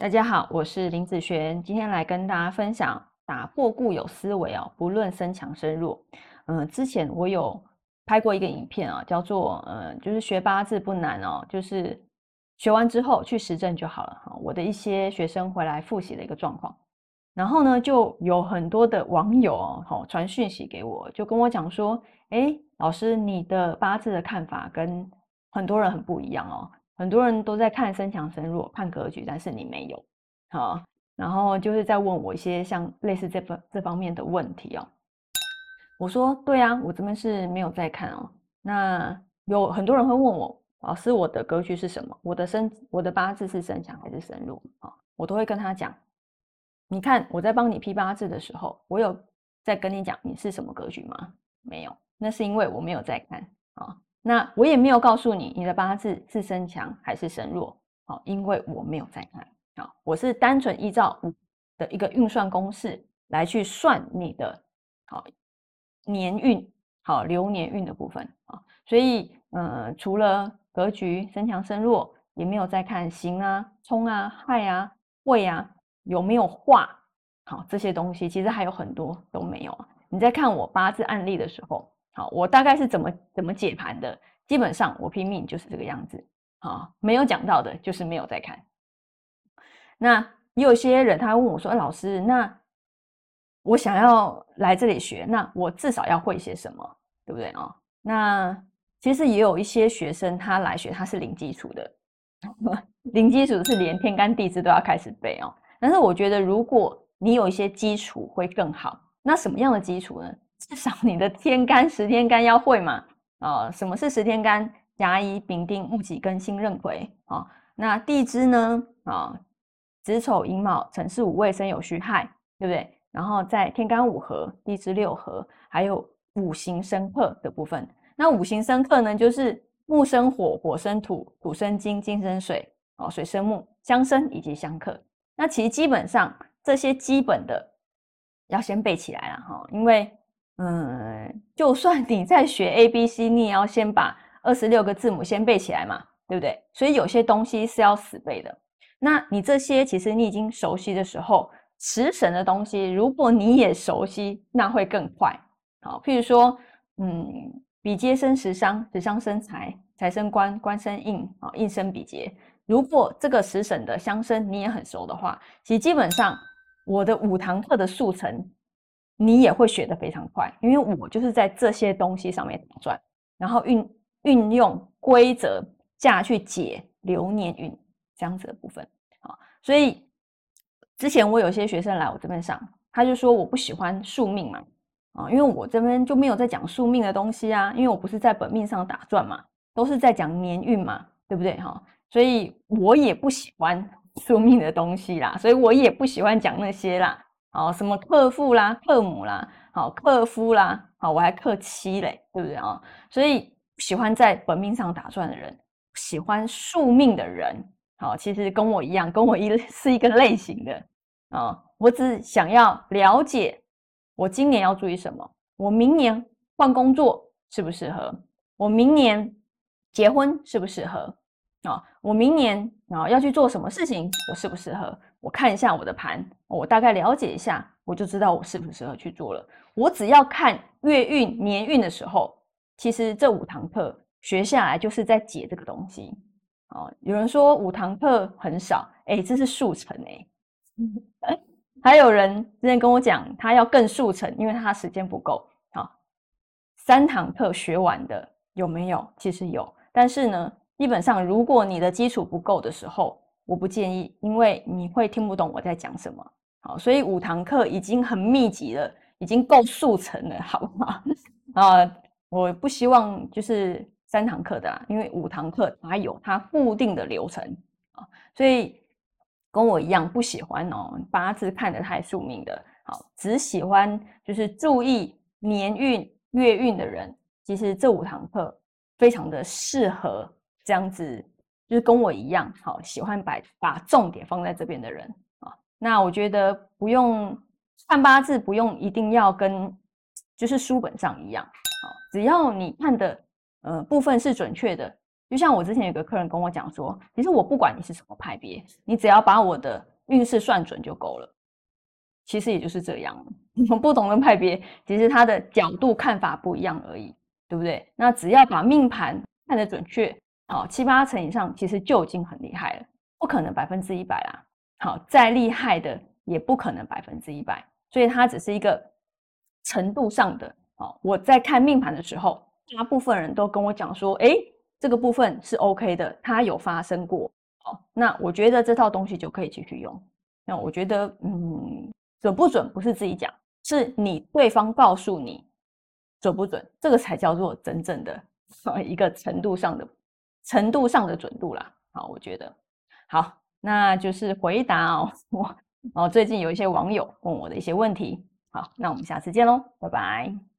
大家好，我是林子璇，今天来跟大家分享打破固有思维哦，不论身强身弱。嗯，之前我有拍过一个影片啊，叫做呃，就是学八字不难哦，就是学完之后去实证就好了哈。我的一些学生回来复习的一个状况，然后呢，就有很多的网友哦，传讯息给我，就跟我讲说，哎，老师，你的八字的看法跟很多人很不一样哦。很多人都在看身强身弱，看格局，但是你没有，好，然后就是在问我一些像类似这方这方面的问题哦。我说对啊，我这边是没有在看哦。那有很多人会问我，老师，我的格局是什么？我的身，我的八字是身强还是身弱啊？我都会跟他讲，你看我在帮你批八字的时候，我有在跟你讲你是什么格局吗？没有，那是因为我没有在看啊。那我也没有告诉你你的八字是身强还是身弱，好，因为我没有在看，啊，我是单纯依照我的一个运算公式来去算你的好年运，好流年运的部分啊，所以呃，除了格局身强身弱，也没有在看刑啊、冲啊、害啊、未啊有没有化，好这些东西其实还有很多都没有啊。你在看我八字案例的时候。好，我大概是怎么怎么解盘的？基本上我拼命就是这个样子。好，没有讲到的，就是没有在看。那也有些人他问我说：“老师，那我想要来这里学，那我至少要会些什么，对不对啊？”那其实也有一些学生他来学，他是零基础的，零基础是连天干地支都要开始背哦。但是我觉得，如果你有一些基础会更好。那什么样的基础呢？至少你的天干十天干要会嘛？啊，什么是十天干？甲乙丙丁戊己庚辛壬癸啊。那地支呢？啊，子丑寅卯辰巳午未申酉戌亥，对不对？然后在天干五合、地支六合，还有五行生克的部分。那五行生克呢，就是木生火，火生土，土生金，金生水，哦，水生木，相生以及相克。那其实基本上这些基本的要先背起来了哈，因为。嗯，就算你在学 A B C，你也要先把二十六个字母先背起来嘛，对不对？所以有些东西是要死背的。那你这些其实你已经熟悉的时候，食神的东西，如果你也熟悉，那会更快。好，譬如说，嗯，比劫生食伤，食伤生财，财生官，官生印，啊，印生比劫。如果这个食神的相生你也很熟的话，其实基本上我的五堂课的速成。你也会学得非常快，因为我就是在这些东西上面打转，然后运运用规则下去解流年运这样子的部分啊。所以之前我有些学生来我这边上，他就说我不喜欢宿命嘛啊，因为我这边就没有在讲宿命的东西啊，因为我不是在本命上打转嘛，都是在讲年运嘛，对不对哈？所以我也不喜欢宿命的东西啦，所以我也不喜欢讲那些啦。好，什么克父啦、克母啦，好克夫啦，好我还克妻嘞，对不对啊？所以喜欢在本命上打转的人，喜欢宿命的人，好，其实跟我一样，跟我一 是一个类型的啊。我只想要了解，我今年要注意什么？我明年换工作适不适合？我明年结婚适不适合？啊，我明年啊要去做什么事情？我适不适合？我看一下我的盘，我大概了解一下，我就知道我适不适合去做了。我只要看月运、年运的时候，其实这五堂课学下来就是在解这个东西。哦，有人说五堂课很少，哎，这是速成哎。还有人之前跟我讲，他要更速成，因为他时间不够。好，三堂课学完的有没有？其实有，但是呢，基本上如果你的基础不够的时候，我不建议，因为你会听不懂我在讲什么。好，所以五堂课已经很密集了，已经够速成了，好吗？啊，我不希望就是三堂课的啦，因为五堂课它有它固定的流程啊，所以跟我一样不喜欢哦八字看得太宿命的，好，只喜欢就是注意年运、月运的人，其实这五堂课非常的适合这样子。就是跟我一样，好喜欢把把重点放在这边的人啊。那我觉得不用看八字，不用一定要跟就是书本上一样，好，只要你看的呃部分是准确的，就像我之前有个客人跟我讲说，其实我不管你是什么派别，你只要把我的运势算准就够了。其实也就是这样，不同的派别，其实他的角度看法不一样而已，对不对？那只要把命盘看得准确，好七八成以上，其实就已经很厉害了。不可能百分之一百啦，好再厉害的也不可能百分之一百，所以它只是一个程度上的。哦，我在看命盘的时候，大部分人都跟我讲说，哎，这个部分是 OK 的，它有发生过。哦，那我觉得这套东西就可以继续用。那我觉得，嗯。准不准不是自己讲，是你对方告诉你准不准，这个才叫做真正的 一个程度上的程度上的准度啦。好，我觉得好，那就是回答哦。我哦，最近有一些网友问我的一些问题。好，那我们下次见喽，拜拜。